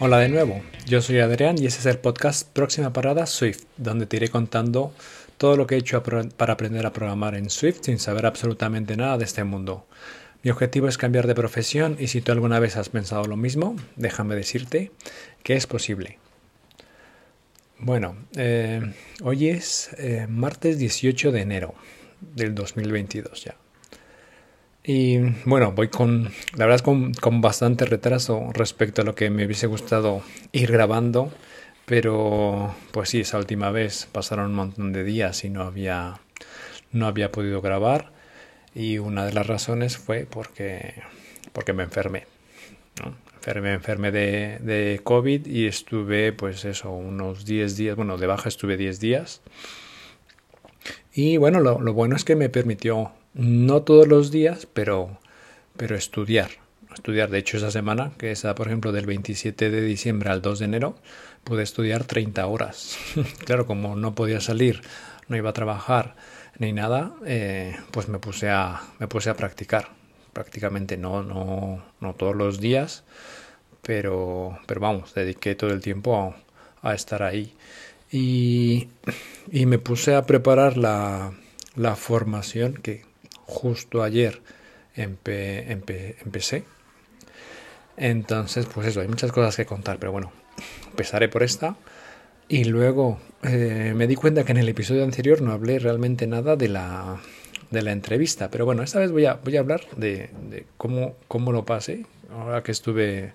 Hola de nuevo, yo soy Adrián y este es el podcast Próxima Parada Swift, donde te iré contando todo lo que he hecho para aprender a programar en Swift sin saber absolutamente nada de este mundo. Mi objetivo es cambiar de profesión y si tú alguna vez has pensado lo mismo, déjame decirte que es posible. Bueno, eh, hoy es eh, martes 18 de enero del 2022 ya. Y bueno, voy con, la verdad con, con bastante retraso respecto a lo que me hubiese gustado ir grabando, pero pues sí, esa última vez pasaron un montón de días y no había, no había podido grabar y una de las razones fue porque, porque me enfermé. ¿no? Me enfermé de, de COVID y estuve pues eso, unos 10 días, bueno, de baja estuve 10 días. Y bueno, lo, lo bueno es que me permitió no todos los días, pero, pero estudiar. Estudiar, de hecho, esa semana, que es, por ejemplo, del 27 de diciembre al 2 de enero, pude estudiar 30 horas. claro, como no podía salir, no iba a trabajar ni nada, eh, pues me puse a, me puse a practicar. Prácticamente no, no, no todos los días, pero, pero vamos, dediqué todo el tiempo a, a estar ahí. Y, y, me puse a preparar la, la formación que, justo ayer empecé. Entonces, pues eso, hay muchas cosas que contar, pero bueno, empezaré por esta. Y luego eh, me di cuenta que en el episodio anterior no hablé realmente nada de la, de la entrevista, pero bueno, esta vez voy a, voy a hablar de, cómo, cómo lo pasé ahora que estuve,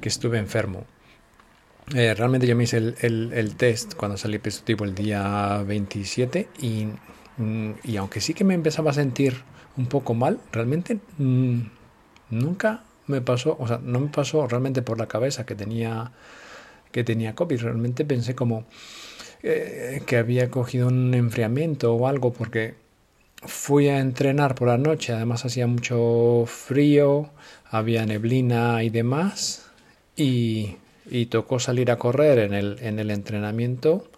que estuve enfermo. Eh, realmente yo me hice el, el, test cuando salí positivo el día 27 y y aunque sí que me empezaba a sentir un poco mal, realmente mm, nunca me pasó, o sea, no me pasó realmente por la cabeza que tenía que tenía COVID. Realmente pensé como eh, que había cogido un enfriamiento o algo porque fui a entrenar por la noche, además hacía mucho frío, había neblina y demás, y, y tocó salir a correr en el, en el entrenamiento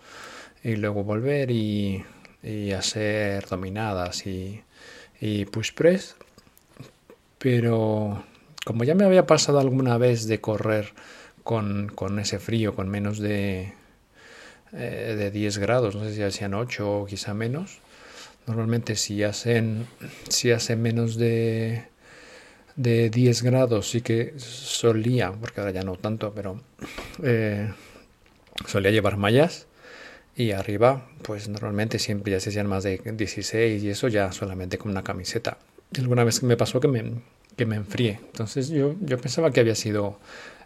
y luego volver y y hacer dominadas y, y push press. Pero como ya me había pasado alguna vez de correr con, con ese frío, con menos de, eh, de 10 grados, no sé si hacían 8 o quizá menos. Normalmente si hacen, si hacen menos de, de 10 grados sí que solía, porque ahora ya no tanto, pero eh, solía llevar mallas y arriba, pues normalmente siempre ya se hacían más de 16 y eso ya solamente con una camiseta. Alguna vez me pasó que me, que me enfrié. Entonces yo, yo pensaba que había sido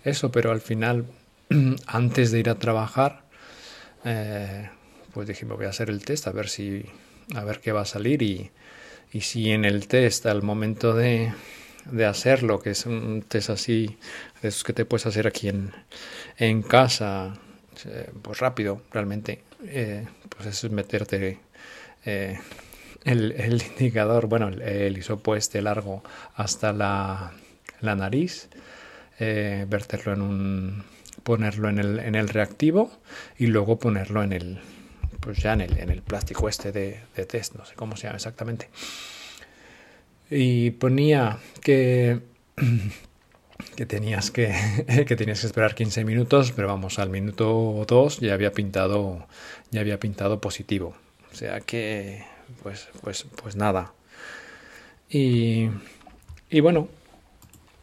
eso, pero al final, antes de ir a trabajar, eh, pues dije, me voy a hacer el test a ver si, a ver qué va a salir y, y si en el test al momento de, de hacerlo, que es un test así, de esos que te puedes hacer aquí en, en casa, eh, pues rápido realmente, eh, pues es meterte eh, el, indicador, bueno, el, el, hisopo este largo hasta la, la nariz, verterlo en un, ponerlo en el, en el reactivo y luego ponerlo en el, pues ya en el, en el plástico este de, de test, no sé cómo se llama exactamente. Y ponía que que tenías que, que tenías que esperar 15 minutos, pero vamos, al minuto 2 ya había pintado, ya había pintado positivo. O sea que, pues, pues, pues nada. Y, y bueno,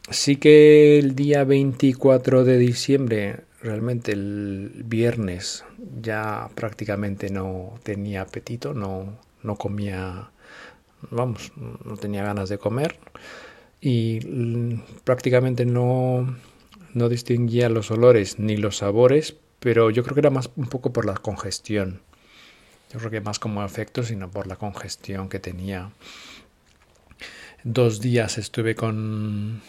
sí que el día 24 de diciembre, realmente el viernes, ya prácticamente no tenía apetito, no, no comía, vamos, no tenía ganas de comer y prácticamente no, no distinguía los olores ni los sabores, pero yo creo que era más un poco por la congestión. Yo creo que más como efecto, sino por la congestión que tenía. Dos días estuve con,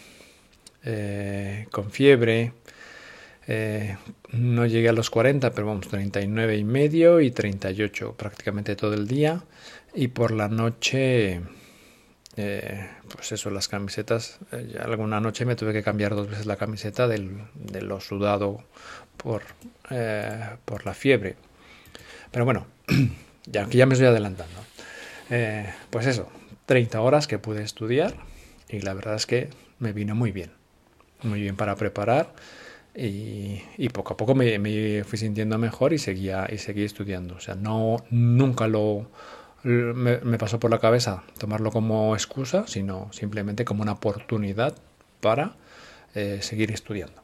eh, con fiebre. Eh, no llegué a los 40, pero vamos, 39 y medio y 38 prácticamente todo el día. Y por la noche eh, pues eso, las camisetas. Eh, alguna noche me tuve que cambiar dos veces la camiseta del, de lo sudado por, eh, por la fiebre. Pero bueno, ya ya me estoy adelantando. Pues eso, 30 horas que pude estudiar y la verdad es que me vino muy bien. Muy bien para preparar y, poco a poco me, fui sintiendo mejor y seguía, y seguí estudiando. O sea, no, nunca lo, me, pasó por la cabeza tomarlo como excusa, sino simplemente como una oportunidad para eh, seguir estudiando.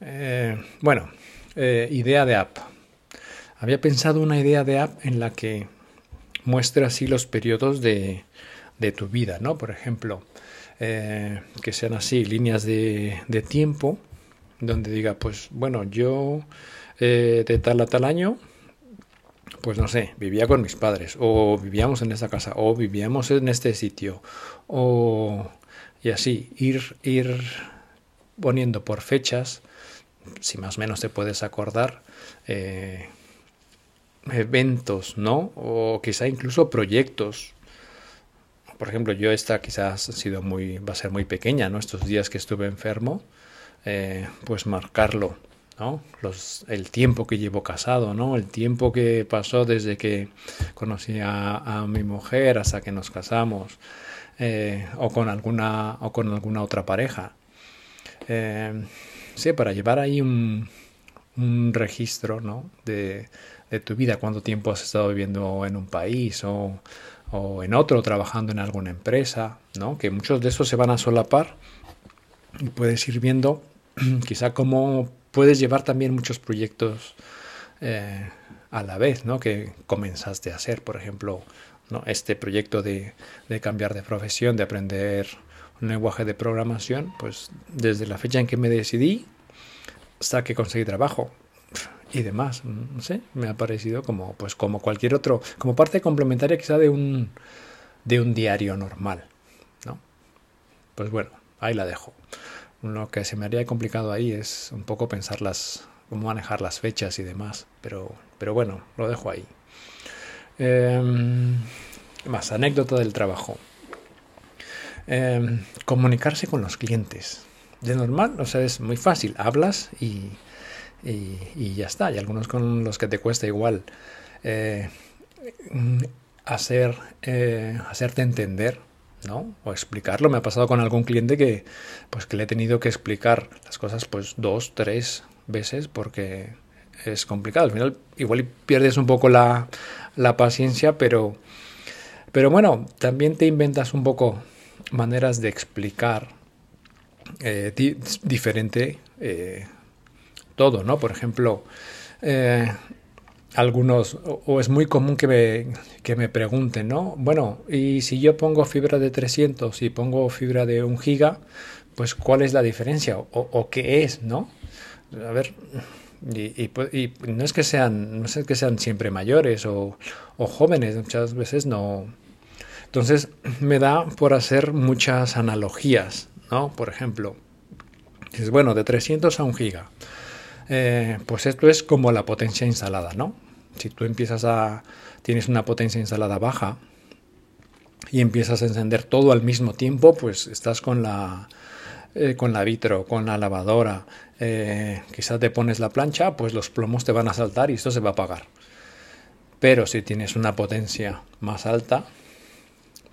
Eh, bueno, eh, idea de app. Había pensado una idea de app en la que muestre así los periodos de, de tu vida, ¿no? Por ejemplo, que sean así líneas de, tiempo donde diga, pues bueno, yo de tal a tal año, pues no sé, vivía con mis padres, o vivíamos en esta casa, o vivíamos en este sitio, o y así, ir, ir poniendo por fechas, si más o menos te puedes acordar, eh, eventos, ¿no? O quizá incluso proyectos por ejemplo, yo esta quizás ha sido muy, va a ser muy pequeña, ¿no? Estos días que estuve enfermo, eh, pues marcarlo, ¿no? Los, el tiempo que llevo casado, ¿no? El tiempo que pasó desde que conocí a, mi mujer hasta que nos casamos, eh, o con alguna o con alguna otra pareja. Eh, sí, para llevar ahí un, registro, ¿no? De, de tu vida, cuánto tiempo has estado viviendo en un país o o en otro trabajando en alguna empresa, ¿no? Que muchos de esos se van a solapar y puedes ir viendo quizá cómo puedes llevar también muchos proyectos eh, a la vez, ¿no? Que comenzaste a hacer, por ejemplo, ¿no? este proyecto de, de cambiar de profesión, de aprender un lenguaje de programación, pues desde la fecha en que me decidí hasta que conseguí trabajo, y demás. No sé, me ha parecido como, pues, como cualquier otro, como parte complementaria quizá de un, de un diario normal, ¿no? Pues bueno, ahí la dejo. Lo que se me haría complicado ahí es un poco pensar las, cómo manejar las fechas y demás, pero, pero bueno, lo dejo ahí. Em, más anécdota del trabajo. Em, comunicarse con los clientes. De normal, o sea, es muy fácil. Hablas y, y, ya está. Y algunos con los que te cuesta igual eh, hacer, eh, hacerte entender, ¿no? O explicarlo. Me ha pasado con algún cliente que, pues, que le he tenido que explicar las cosas, pues, dos, tres veces porque es complicado. Al final, igual pierdes un poco la, la paciencia, pero, pero bueno, también te inventas un poco maneras de explicar eh, diferente todo, ¿no? Por ejemplo, eh, algunos, o, es muy común que me, que me pregunten, ¿no? Bueno, y si yo pongo fibra de 300 y pongo fibra de 1 giga, pues ¿cuál es la diferencia? O, qué es, ¿no? A ver, y, no es que sean, no es que sean siempre mayores o, o jóvenes, muchas veces no. Entonces me da por hacer muchas analogías, ¿no? Por ejemplo, es bueno, de 300 a 1 giga. Eh, pues esto es como la potencia instalada, ¿no? Si tú empiezas a... tienes una potencia instalada baja y empiezas a encender todo al mismo tiempo, pues estás con la... Eh, con la vitro, con la lavadora, eh, quizás te pones la plancha, pues los plomos te van a saltar y esto se va a apagar. Pero si tienes una potencia más alta,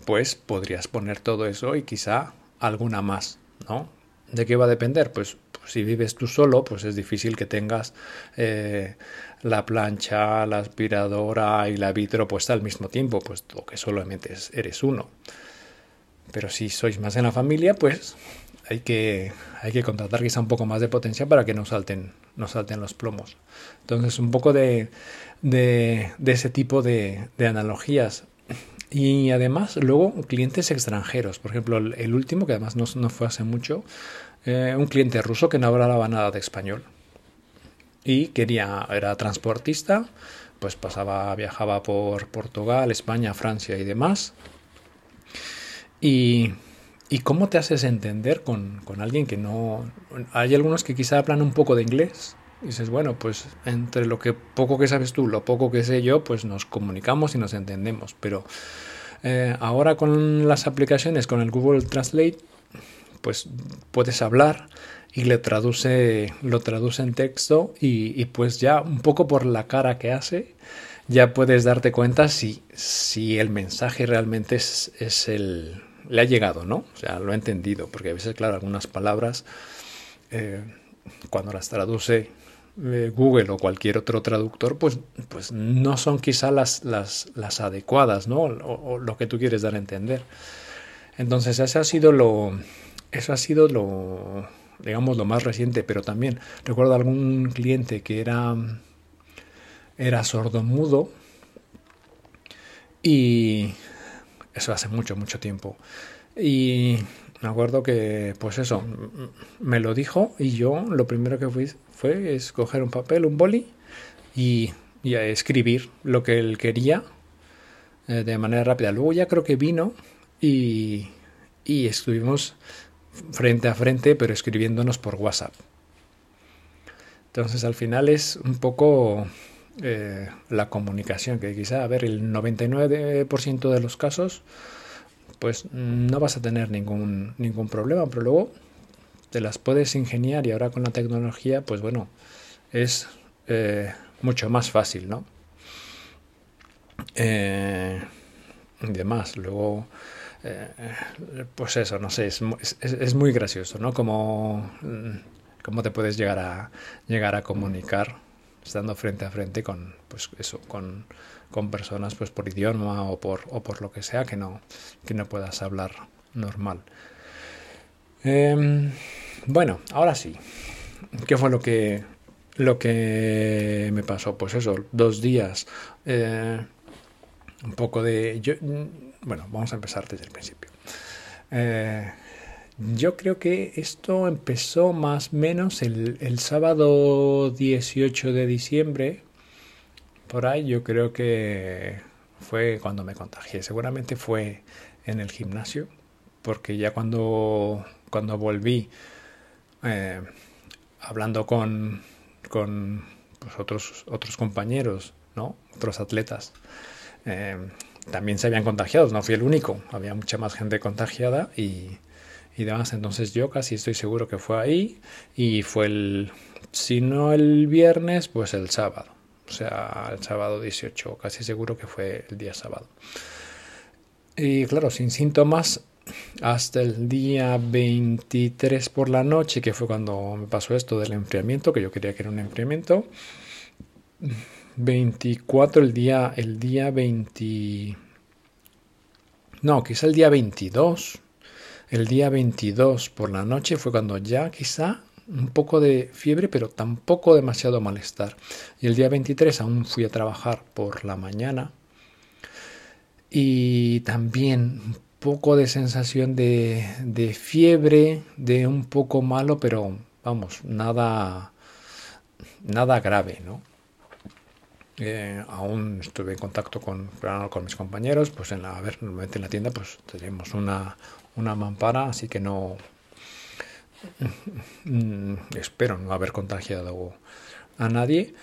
pues podrías poner todo eso y quizá alguna más, ¿no? ¿De qué va a depender? Pues si vives tú solo, pues es difícil que tengas eh, la plancha, la aspiradora y la vitro puesta al mismo tiempo, puesto que solamente eres uno. Pero si sois más en la familia, pues hay que, hay que contratar quizá un poco más de potencia para que no salten, no salten los plomos. Entonces, un poco de, de, ese tipo de, de, analogías. Y además, luego, clientes extranjeros. Por ejemplo, el, último, que además no, no, fue hace mucho, eh, un cliente ruso que no hablaba nada de español y quería, era transportista, pues pasaba, viajaba por Portugal, España, Francia y demás. Y, y cómo te haces entender con, con, alguien que no... Hay algunos que quizá hablan un poco de inglés. Y dices, bueno, pues entre lo que poco que sabes tú, lo poco que sé yo, pues nos comunicamos y nos entendemos. Pero eh, ahora con las aplicaciones, con el Google Translate, pues puedes hablar y le traduce, lo traduce en texto y, pues ya un poco por la cara que hace, ya puedes darte cuenta si, si el mensaje realmente es, el... le ha llegado, ¿no? O sea, lo ha entendido, porque a veces, claro, algunas palabras... Eh, cuando las traduce eh, Google o cualquier otro traductor, pues, pues no son quizá las, las, las adecuadas, ¿no? O, lo que tú quieres dar a entender. Entonces, eso ha sido lo, eso ha sido lo, digamos, lo más reciente, pero también recuerdo algún cliente que era, era sordomudo y eso hace mucho, mucho tiempo. Y me acuerdo que, pues eso, me lo dijo y yo lo primero que fui fue escoger un papel, un boli y, y a escribir lo que él quería eh, de manera rápida. Luego ya creo que vino y, y estuvimos frente a frente, pero escribiéndonos por WhatsApp. Entonces al final es un poco eh, la comunicación, que quizá, a ver, el 99% de los casos, pues no vas a tener ningún, ningún problema, pero luego te las puedes ingeniar y ahora con la tecnología, pues bueno, es eh, mucho más fácil, ¿no? Eh, y demás, luego eh, pues eso, no sé, es, es, muy gracioso, ¿no? Como, mm, cómo te puedes llegar a, llegar a comunicar estando frente a frente con, pues eso, con, con personas pues por idioma o por, o por lo que sea que no, que no puedas hablar normal. Em, bueno, ahora sí. ¿Qué fue lo que, lo que me pasó? Pues eso, dos días. Eh, un poco de... bueno, vamos a empezar desde el principio. Eh, yo creo que esto empezó más o menos el, sábado 18 de diciembre. Por ahí yo creo que fue cuando me contagié. Seguramente fue en el gimnasio, porque ya cuando, cuando volví eh, hablando con, con pues, otros, otros compañeros, ¿no? otros atletas, eh, también se habían contagiado, no fui el único, había mucha más gente contagiada y, y demás. Entonces yo casi estoy seguro que fue ahí y fue el, si no el viernes, pues el sábado. O sea, el sábado 18, casi seguro que fue el día sábado. Y claro, sin síntomas hasta el día 23 por la noche, que fue cuando me pasó esto del enfriamiento, que yo quería que era un enfriamiento. 24 el día, el día 20... No, quizá el día 22. El día 22 por la noche fue cuando ya quizá un poco de fiebre, pero tampoco demasiado malestar. Y el día 23 aún fui a trabajar por la mañana. Y también un poco de sensación de, de fiebre, de un poco malo, pero vamos, nada, nada grave, ¿no? Eh, aún estuve en contacto con, con mis compañeros, pues en la, a ver, normalmente en la tienda pues tenemos una, una mampara, así que no mm, espero no haber contagiado a nadie.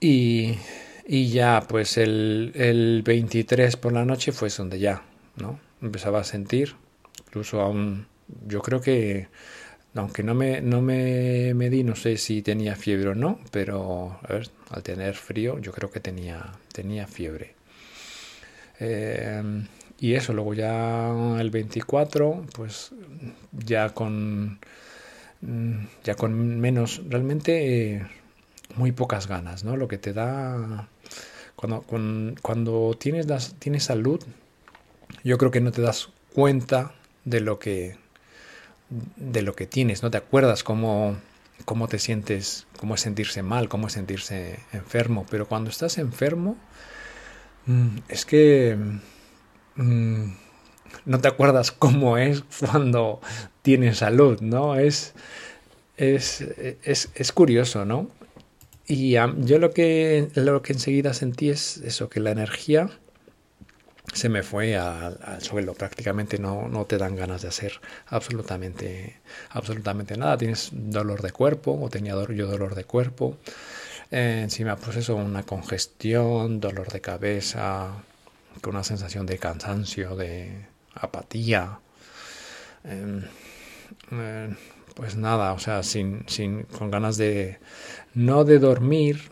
Y, y ya, pues el, el 23 por la noche fue donde ya, ¿no? Empezaba a sentir, incluso aún, yo creo que aunque no me, no me medí, no sé si tenía fiebre o no, pero a ver, al tener frío yo creo que tenía, tenía fiebre. Eh, y eso, luego ya el 24, pues ya con, ya con menos, realmente muy pocas ganas, ¿no? Lo que te da, cuando, cuando tienes, las, tienes salud, yo creo que no te das cuenta de lo que de lo que tienes, no te acuerdas cómo, cómo te sientes, cómo es sentirse mal, cómo es sentirse enfermo, pero cuando estás enfermo, mm, es que mm, no te acuerdas cómo es cuando tienes salud, ¿no? Es, es, es, es curioso, ¿no? Y yo lo que, lo que enseguida sentí es eso, que la energía se me fue al, suelo. Prácticamente no, no, te dan ganas de hacer absolutamente, absolutamente nada. Tienes dolor de cuerpo, o tenía yo dolor de cuerpo. Eh, encima, pues eso, una congestión, dolor de cabeza, con una sensación de cansancio, de apatía. Em, eh, pues nada, o sea, sin, sin, con ganas de no de dormir,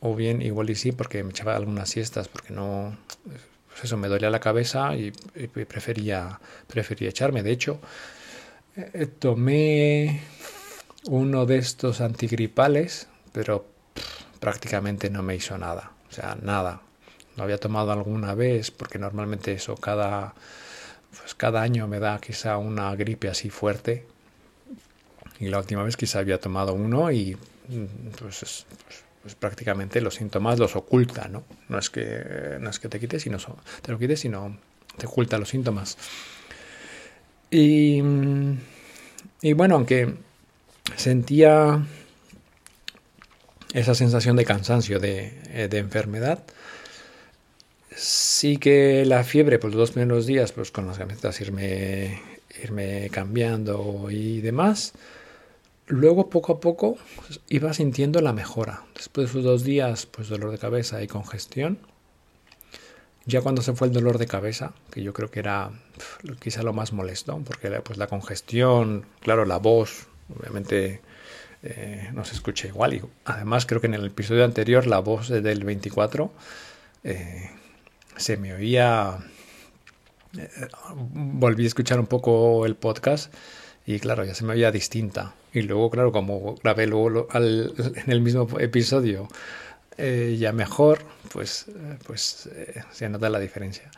o bien igual y sí, porque me echaba algunas siestas, porque no pues eso, me dolía la cabeza y, prefería, prefería echarme. De hecho, eh, tomé uno de estos antigripales, pero prácticamente no me hizo nada. O sea, nada. Lo había tomado alguna vez, porque normalmente eso cada, pues cada año me da quizá una gripe así fuerte. Y la última vez quizá había tomado uno y pues, pues, pues prácticamente los síntomas los oculta, ¿no? No es que, no es que te quites, sino te lo quites, sino te oculta los síntomas. Y, y bueno, aunque sentía esa sensación de cansancio, de, eh, enfermedad. Sí que la fiebre, por los dos primeros días, pues con las camisetas irme, irme cambiando y demás. Luego, poco a poco, iba sintiendo la mejora. Después de esos dos días, pues dolor de cabeza y congestión. Ya cuando se fue el dolor de cabeza, que yo creo que era quizá lo más molesto, porque pues la congestión, claro, la voz, obviamente eh, no se escucha igual. Y además creo que en el episodio anterior la voz del 24 eh, se me oía... Eh, volví a escuchar un poco el podcast y claro, ya se me oía distinta. Y luego, claro, como grabé luego en el mismo episodio ya mejor, pues, pues se nota la diferencia.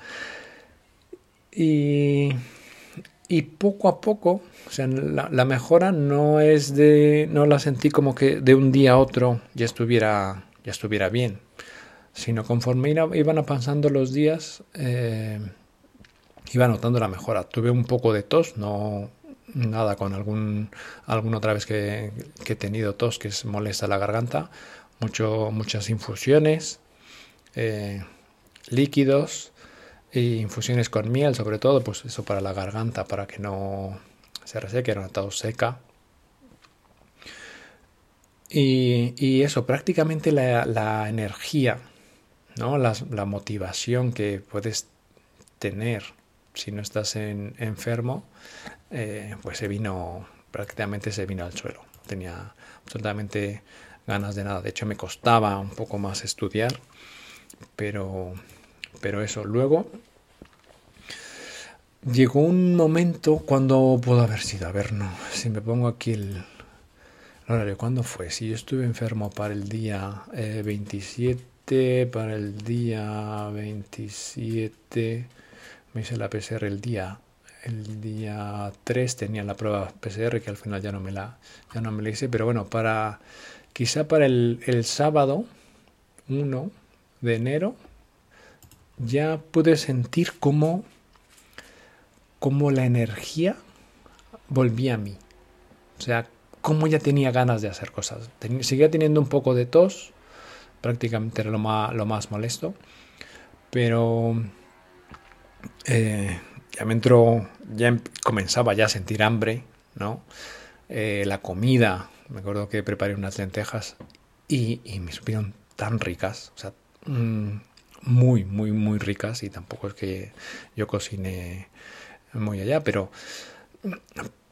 Y y poco a poco, o sea, la, mejora no es de, no la sentí como que de un día a otro ya estuviera, ya estuviera bien, sino conforme iban pasando los días, eh, iba notando la mejora. Tuve un poco de tos, no nada con algún, alguna otra vez que, he tenido tos que es molesta la garganta, mucho, muchas infusiones, eh, líquidos, y infusiones con miel, sobre todo, pues eso para la garganta, para que no se reseque, era una tos seca. Y, y, eso, prácticamente la, la energía, ¿no? La, motivación que puedes tener si no estás en, enfermo, eh, pues se vino, prácticamente se vino al suelo. Tenía absolutamente ganas de nada. De hecho, me costaba un poco más estudiar, pero pero eso, luego llegó un momento cuando pudo haber sido, a ver, no, si me pongo aquí el, horario, ¿cuándo fue? Si yo estuve enfermo para el día 27, eh, para el día 27, me hice la PCR el día el día 3 tenía la prueba PCR que al final ya no me la ya no me la hice pero bueno para quizá para el, el sábado 1 de enero ya pude sentir cómo, cómo la energía volvía a mí. O sea, cómo ya tenía ganas de hacer cosas. seguía teniendo un poco de tos, prácticamente era lo más, lo más molesto, pero eh, ya me entró, ya em, comenzaba ya a sentir hambre, ¿no? Eh, la comida, me acuerdo que preparé unas lentejas y, me supieron tan ricas, o sea, mm, muy, muy, muy ricas y tampoco es que yo cocine muy allá, pero,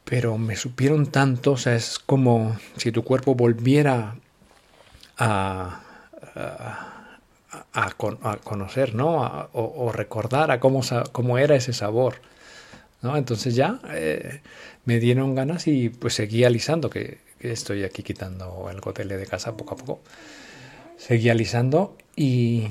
pero me supieron tanto, o sea, es como si tu cuerpo volviera a, conocer, ¿no? o, recordar a cómo, cómo era ese sabor. ¿no? Entonces ya eh, me dieron ganas y pues seguí alisando, que, que, estoy aquí quitando el gotele de casa poco a poco. Seguí alisando y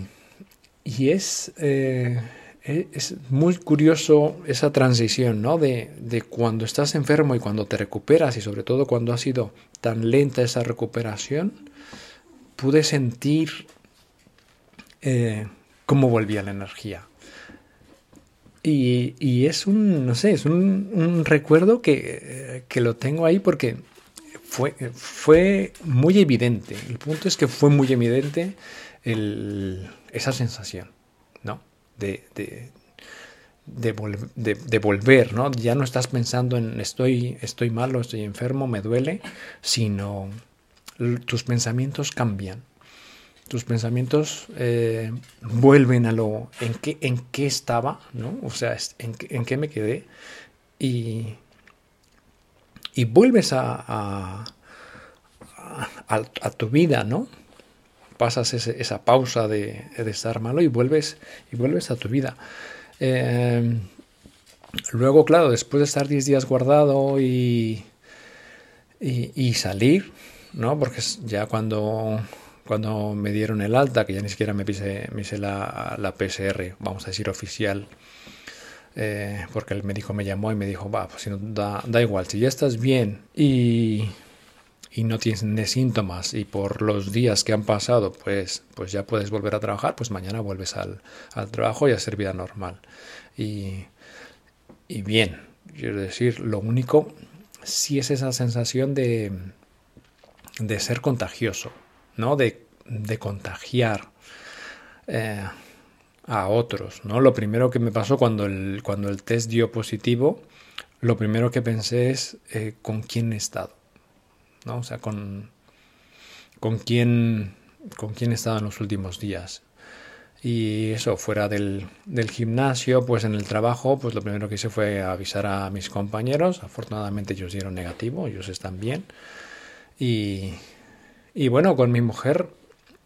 y es, eh, e, es muy curioso esa transición, ¿no? De, de, cuando estás enfermo y cuando te recuperas y sobre todo cuando ha sido tan lenta esa recuperación, pude sentir eh, cómo volvía la energía. Y, es un, no sé, es un, recuerdo que, que, lo tengo ahí porque fue, fue muy evidente. El punto es que fue muy evidente esa sensación, ¿no? De, de, de, volver, ¿no? Ya no estás pensando en estoy, estoy malo, estoy enfermo, me duele, sino tus pensamientos cambian. Tus pensamientos eh, vuelven a lo en qué, en qué estaba, ¿no? O sea, en, en qué me quedé y, y vuelves a, a, tu vida, ¿no? pasas esa pausa de, estar malo y vuelves, y vuelves a tu vida. Em, luego, claro, después de estar 10 días guardado y, y, salir, ¿no? Porque ya cuando, cuando me dieron el alta, que ya ni siquiera me pise, hice la, la PCR, vamos a decir oficial, eh, porque el médico me llamó y me dijo, va, pues si no, da, da igual, si ya estás bien y, y no tienes síntomas y por los días que han pasado, pues, pues ya puedes volver a trabajar, pues mañana vuelves al, al trabajo y a hacer vida normal. Y, y bien, quiero decir, lo único sí es esa sensación de, de ser contagioso, ¿no? De, de contagiar eh, a otros, ¿no? Lo primero que me pasó cuando el, cuando el test dio positivo, lo primero que pensé es eh, con quién he estado, ¿no? O sea, con, con quién con quién he estado en los últimos días. Y eso, fuera del, del, gimnasio, pues en el trabajo, pues lo primero que hice fue avisar a mis compañeros. Afortunadamente ellos dieron negativo, ellos están bien. Y, y bueno, con mi mujer,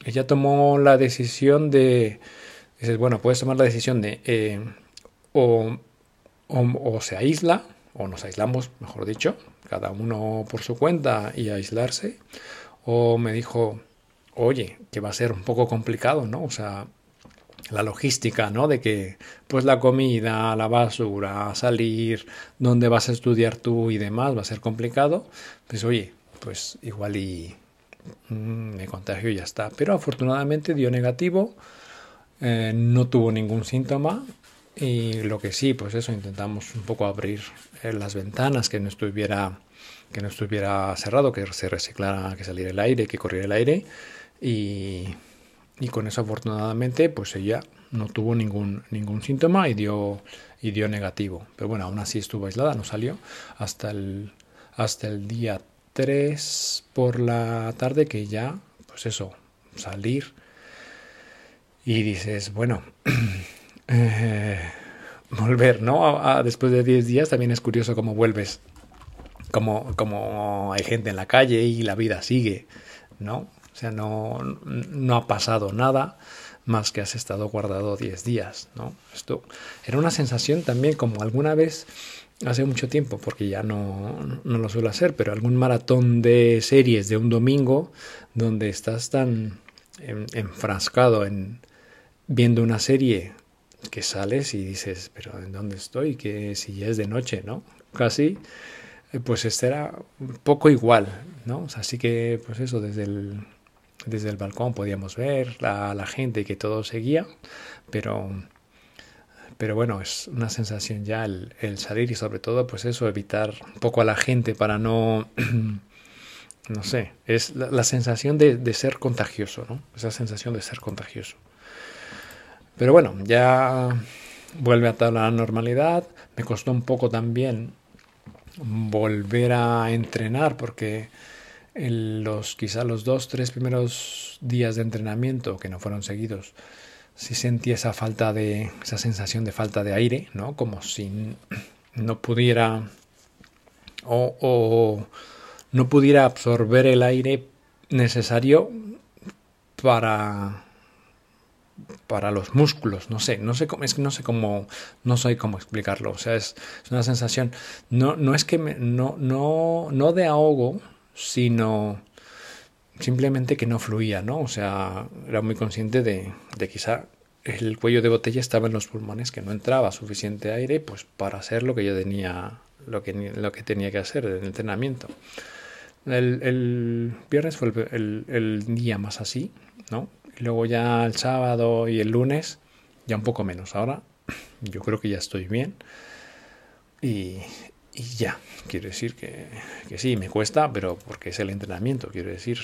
ella tomó la decisión de, dices, bueno, puedes tomar la decisión de eh, o, o, o se aísla, o nos aislamos, mejor dicho, cada uno por su cuenta y aislarse, o me dijo, oye, que va a ser un poco complicado, ¿no? O sea, la logística, ¿no? De que, pues la comida, la basura, salir, dónde vas a estudiar tú y demás va a ser complicado. Pues oye, pues igual y me contagio y ya está. Pero afortunadamente dio negativo, eh, no tuvo ningún síntoma y lo que sí, pues eso, intentamos un poco abrir eh, las ventanas, que no estuviera que no estuviera cerrado, que se reciclara, que saliera el aire, que corriera el aire y y con eso afortunadamente pues ella no tuvo ningún, ningún síntoma y dio, y dio negativo. Pero bueno, aún así estuvo aislada, no salió hasta el, hasta el día 3 por la tarde que ya, pues eso, salir y dices, bueno, eh, volver, ¿no? después de 10 días también es curioso cómo vuelves, como, como hay gente en la calle y la vida sigue, ¿no? O sea, no, no ha pasado nada más que has estado guardado 10 días, ¿no? Esto era una sensación también como alguna vez hace mucho tiempo, porque ya no, no lo suelo hacer, pero algún maratón de series de un domingo donde estás tan enfrascado en viendo una serie que sales y dices, pero ¿en dónde estoy? Que si ya es de noche, ¿no? Casi, eh, pues este era un poco igual, ¿no? así que, pues eso, desde el, desde el balcón podíamos ver a la, gente que todo seguía, pero, pero bueno, es una sensación ya el, salir y sobre todo pues eso, evitar un poco a la gente para no, no sé, es la, sensación de, de, ser contagioso, ¿no? Esa sensación de ser contagioso. Pero bueno, ya vuelve a toda la normalidad, me costó un poco también volver a entrenar porque en los quizá los dos, tres primeros días de entrenamiento que no fueron seguidos, sí sentí esa falta de, esa sensación de falta de aire, ¿no? Como si no pudiera o, o no pudiera absorber el aire necesario para para los músculos, no sé, no sé cómo, es que no sé cómo, no sé cómo explicarlo, o sea, es, es una sensación, no, no es que me, no, no, no de ahogo, sino simplemente que no fluía, ¿no? O sea, era muy consciente de, de quizá el cuello de botella estaba en los pulmones, que no entraba suficiente aire pues para hacer lo que yo tenía, lo que, lo que tenía que hacer en el entrenamiento. El, viernes fue el, día más así, ¿no? Y luego ya el sábado y el lunes ya un poco menos. Ahora yo creo que ya estoy bien. Y, ya, quiero decir que, sí, me cuesta, pero porque es el entrenamiento, quiero decir,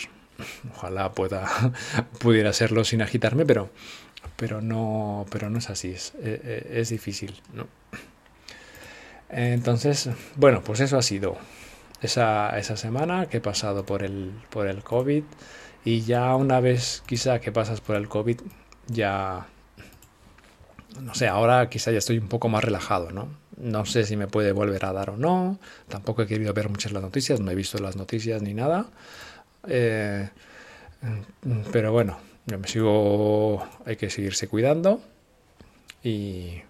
ojalá pueda, pudiera hacerlo sin agitarme, pero, pero, no, pero no es así, es, es, e, es difícil. ¿no? Entonces, bueno, pues eso ha sido esa, esa semana que he pasado por el, por el COVID y ya una vez quizá que pasas por el COVID, ya, no sé, ahora quizá ya estoy un poco más relajado, ¿no? No sé si me puede volver a dar o no. Tampoco he querido ver muchas las noticias, no he visto las noticias ni nada. Eh, pero bueno, yo me sigo, hay que seguirse cuidando y,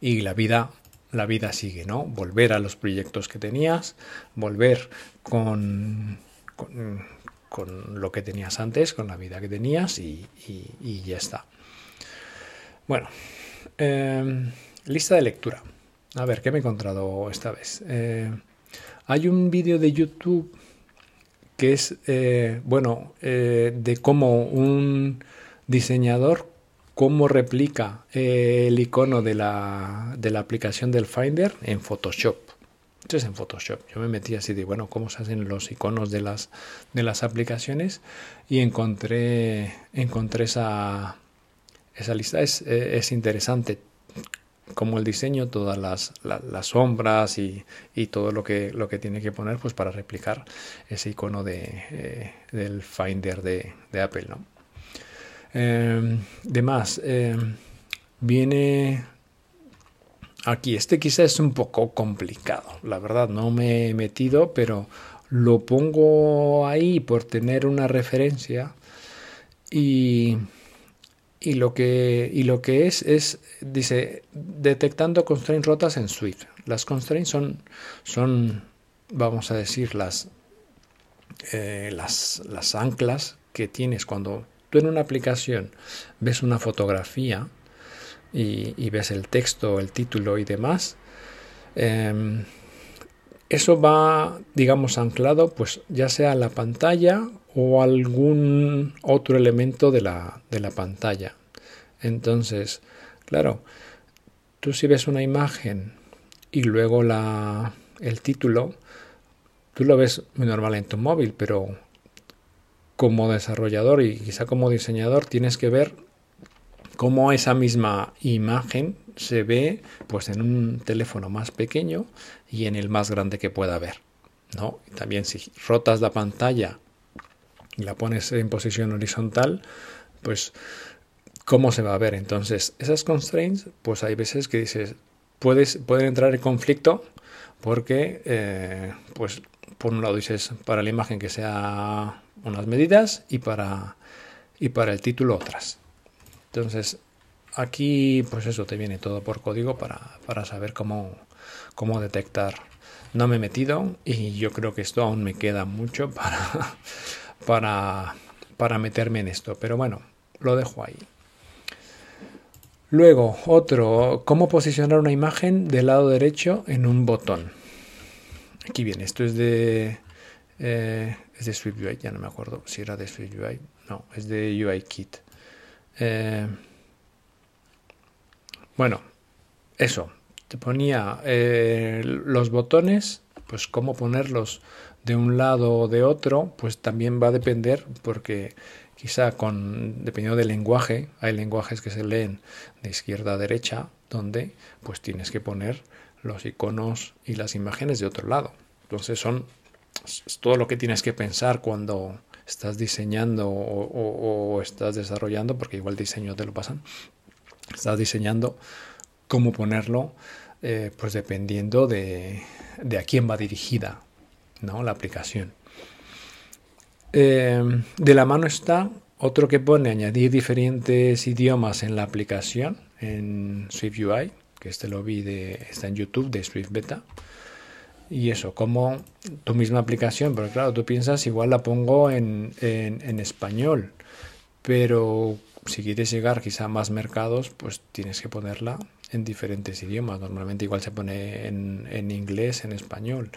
y la vida la vida sigue, ¿no? Volver a los proyectos que tenías, volver con, con, lo que tenías antes, con la vida que tenías y, ya está. Bueno, em, lista de lectura. A ver, ¿qué me he encontrado esta vez? Eh, hay un vídeo de YouTube que es, eh, bueno, eh, de cómo un diseñador, cómo replica el icono de la, de la aplicación del Finder en Photoshop. Esto es en Photoshop. Yo me metí así de, bueno, cómo se hacen los iconos de las, de las aplicaciones y encontré, encontré esa, esa lista. Es, es interesante como el diseño, todas las, sombras y, todo lo que, lo que tiene que poner pues para replicar ese icono de, eh, del Finder de, Apple. ¿no? Eh, de viene aquí, este quizá es un poco complicado, la verdad, no me he metido, pero lo pongo ahí por tener una referencia y y lo que, y lo que es es, dice, detectando constraints rotas en Swift. Las constraints son, son vamos a decir, las, eh, las, las anclas que tienes cuando tú en una aplicación ves una fotografía y, ves el texto, el título y demás, em, eso va, digamos, anclado, pues ya sea la pantalla o algún otro elemento de la, de la pantalla. Entonces, claro, tú si ves una imagen y luego la, el título, tú lo ves muy normal en tu móvil, pero como desarrollador y quizá como diseñador tienes que ver cómo esa misma imagen se ve pues en un teléfono más pequeño y en el más grande que pueda haber. ¿no? También si rotas la pantalla y la pones en posición horizontal, pues cómo se va a ver. Entonces, esas constraints, pues hay veces que dices, puedes, pueden entrar en conflicto porque, eh, pues, por un lado dices para la imagen que sea unas medidas y para, y para el título otras. Entonces, aquí, pues eso, te viene todo por código para, para saber cómo, cómo detectar. No me he metido y yo creo que esto aún me queda mucho para, para, para meterme en esto. Pero bueno, lo dejo ahí. Luego, otro, cómo posicionar una imagen del lado derecho en un botón. Aquí viene, esto es de, eh, es de SwiftUI, ya no me acuerdo si era de SwiftUI, no, es de UIKit. Eh, bueno, eso, te ponía eh, los botones, pues cómo ponerlos de un lado o de otro, pues también va a depender porque quizá con dependiendo del lenguaje, hay lenguajes que se leen de izquierda a derecha, donde pues tienes que poner los iconos y las imágenes de otro lado. Entonces son todo lo que tienes que pensar cuando estás diseñando o, estás desarrollando, porque igual diseño te lo pasan, estás diseñando cómo ponerlo, eh, pues dependiendo de, a quién va dirigida ¿no? la aplicación. Eh, de la mano está otro que pone añadir diferentes idiomas en la aplicación en Swift UI, que este lo vi de, está en YouTube de Swift Beta. Y eso, como tu misma aplicación, pero claro, tú piensas, igual la pongo en, en, español, pero si quieres llegar quizá a más mercados, pues tienes que ponerla en diferentes idiomas. Normalmente igual se pone en, en inglés, en español.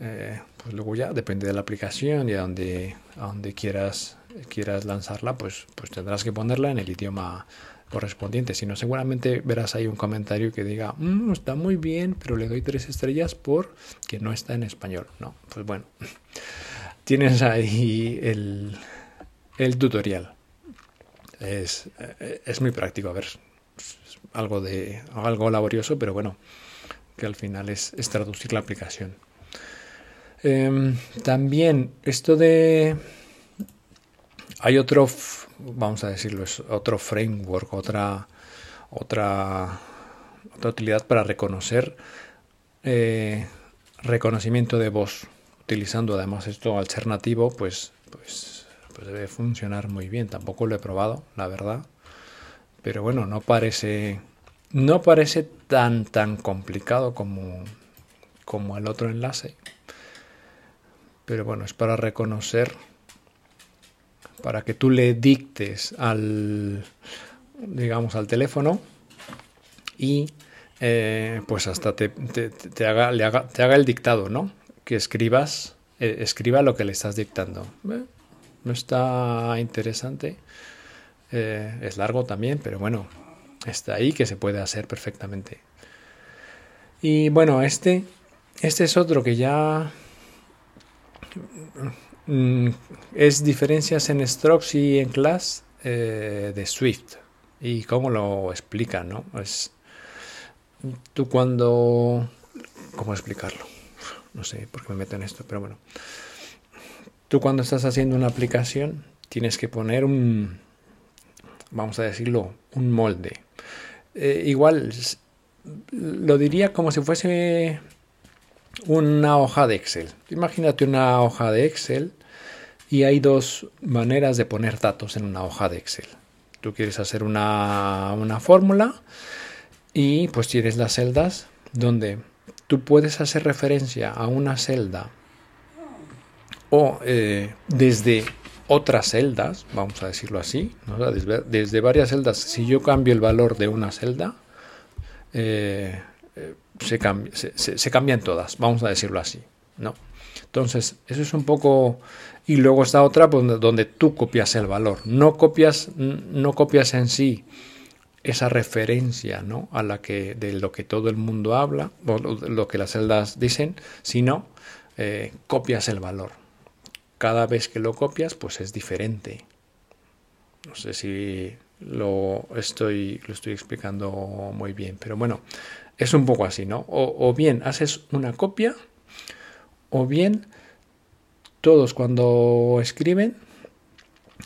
Eh, pues luego ya depende de la aplicación y a donde, a donde quieras, quieras lanzarla, pues, pues tendrás que ponerla en el idioma correspondiente. Si no, seguramente verás ahí un comentario que diga, mm, está muy bien, pero le doy tres estrellas por que no está en español. No, pues bueno, tienes ahí el, el tutorial. Es, eh, es muy práctico, a ver, algo, de, algo laborioso, pero bueno, que al final es, es traducir la aplicación. Em, también esto de... Hay otro, vamos a decirlo, es otro framework, otra, otra, otra utilidad para reconocer eh, reconocimiento de voz. Utilizando además esto alternativo, pues, pues, pues debe funcionar muy bien. Tampoco lo he probado, la verdad. Pero bueno, no parece no parece tan tan complicado como, como el otro enlace. Pero bueno, es para reconocer, para que tú le dictes al, digamos, al teléfono y eh, pues hasta te, haga, le haga, te haga el dictado, ¿no? Que escribas, eh, escriba lo que le estás dictando. no está interesante. Eh, es largo también, pero bueno, está ahí que se puede hacer perfectamente. Y bueno, este, este es otro que ya es diferencias en strokes y en class de Swift. Y cómo lo explican, ¿no? Es, Tú cuando... ¿Cómo explicarlo? No sé por qué me meto en esto, pero bueno. Tú cuando estás haciendo una aplicación tienes que poner un, vamos a decirlo, un molde. Eh, igual lo diría como si fuese una hoja de Excel. Imagínate una hoja de Excel y hay dos maneras de poner datos en una hoja de Excel. Tú quieres hacer una, una fórmula y pues tienes las celdas donde tú puedes hacer referencia a una celda o eh, desde otras celdas, vamos a decirlo así, desde, varias celdas, si yo cambio el valor de una celda, eh, se, se, cambian todas, vamos a decirlo así, ¿no? Entonces, eso es un poco... Y luego está otra pues, donde tú copias el valor, no copias, no copias en sí esa referencia ¿no? a la que de lo que todo el mundo habla o lo que las celdas dicen sino eh, copias el valor cada vez que lo copias pues es diferente no sé si lo estoy lo estoy explicando muy bien pero bueno es un poco así no o, bien haces una copia o bien todos cuando escriben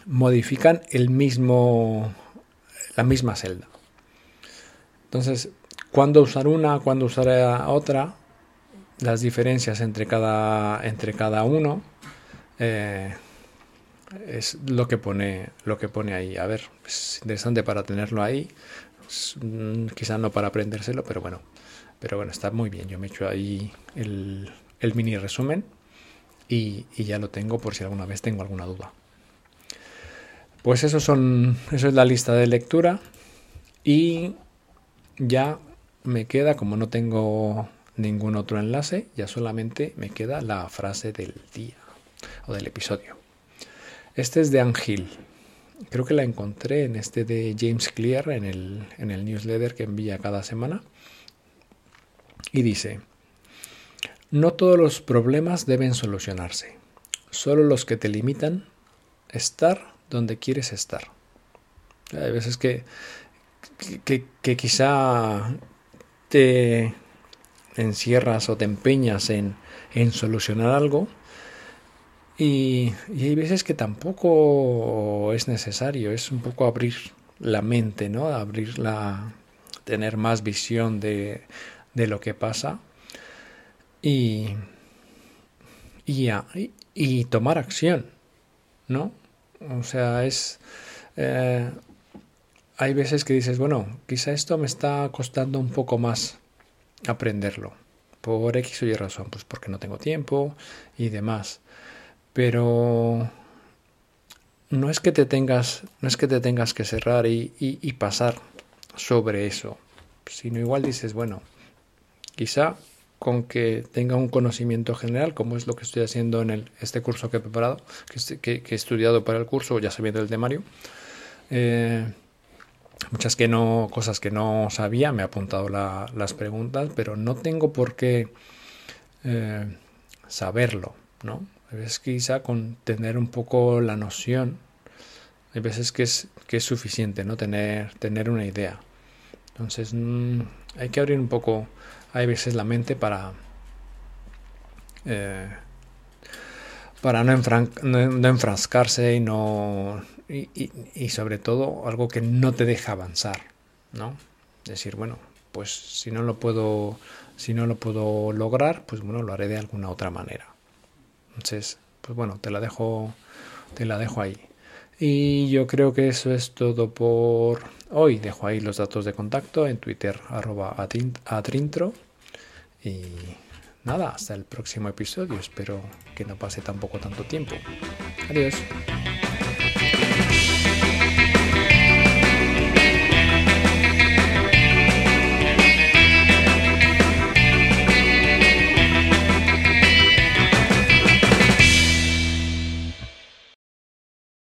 modifican el mismo la misma celda. Entonces, cuando usar una, cuando usar otra, las diferencias entre cada, entre cada uno eh, es lo que pone lo que pone ahí. A ver, es interesante para tenerlo ahí. Mm, quizá no para aprendérselo, pero bueno. Pero bueno, está muy bien. Yo me he hecho ahí el, mini resumen y, ya lo tengo por si alguna vez tengo alguna duda. Pues eso, son, eso es la lista de lectura y ya me queda, como no tengo ningún otro enlace, ya solamente me queda la frase del día o del episodio. Este es de Angel. Creo que la encontré en este de James Clear en el, en el newsletter que envía cada semana. Y dice, no todos los problemas deben solucionarse, solo los que te limitan estar donde quieres estar. Hay veces que, que, quizá te encierras o te empeñas en, en solucionar algo y, hay veces que tampoco es necesario, es un poco abrir la mente, ¿no? Abrir la, tener más visión de, de lo que pasa y, y, y tomar acción, ¿no? O sea, es... Eh, hay veces que dices, bueno, quizá esto me está costando un poco más aprenderlo. Por X o Y razón, pues porque no tengo tiempo y demás. Pero no es que te tengas, no es que te tengas que cerrar y, y pasar sobre eso, sino igual dices, bueno, quizá con que tenga un conocimiento general, como es lo que estoy haciendo en el, este curso que he preparado, que, he estudiado para el curso, ya sabiendo el temario. Eh, muchas que no, cosas que no sabía, me he apuntado las preguntas, pero no tengo por qué eh, saberlo, ¿no? A veces quizá con tener un poco la noción, hay veces que es, que es suficiente, ¿no? Tener, tener una idea. Entonces, mm, hay que abrir un poco hay veces la mente para eh, para no, enfrascarse y no y, sobre todo algo que no te deja avanzar no decir bueno pues si no lo puedo si no lo puedo lograr pues bueno lo haré de alguna otra manera entonces pues bueno te la dejo te la dejo ahí Y yo creo que eso es todo por hoy. Dejo ahí los datos de contacto en Twitter arroba. Y nada, hasta el próximo episodio. Espero que no pase tampoco tanto tiempo. Adiós.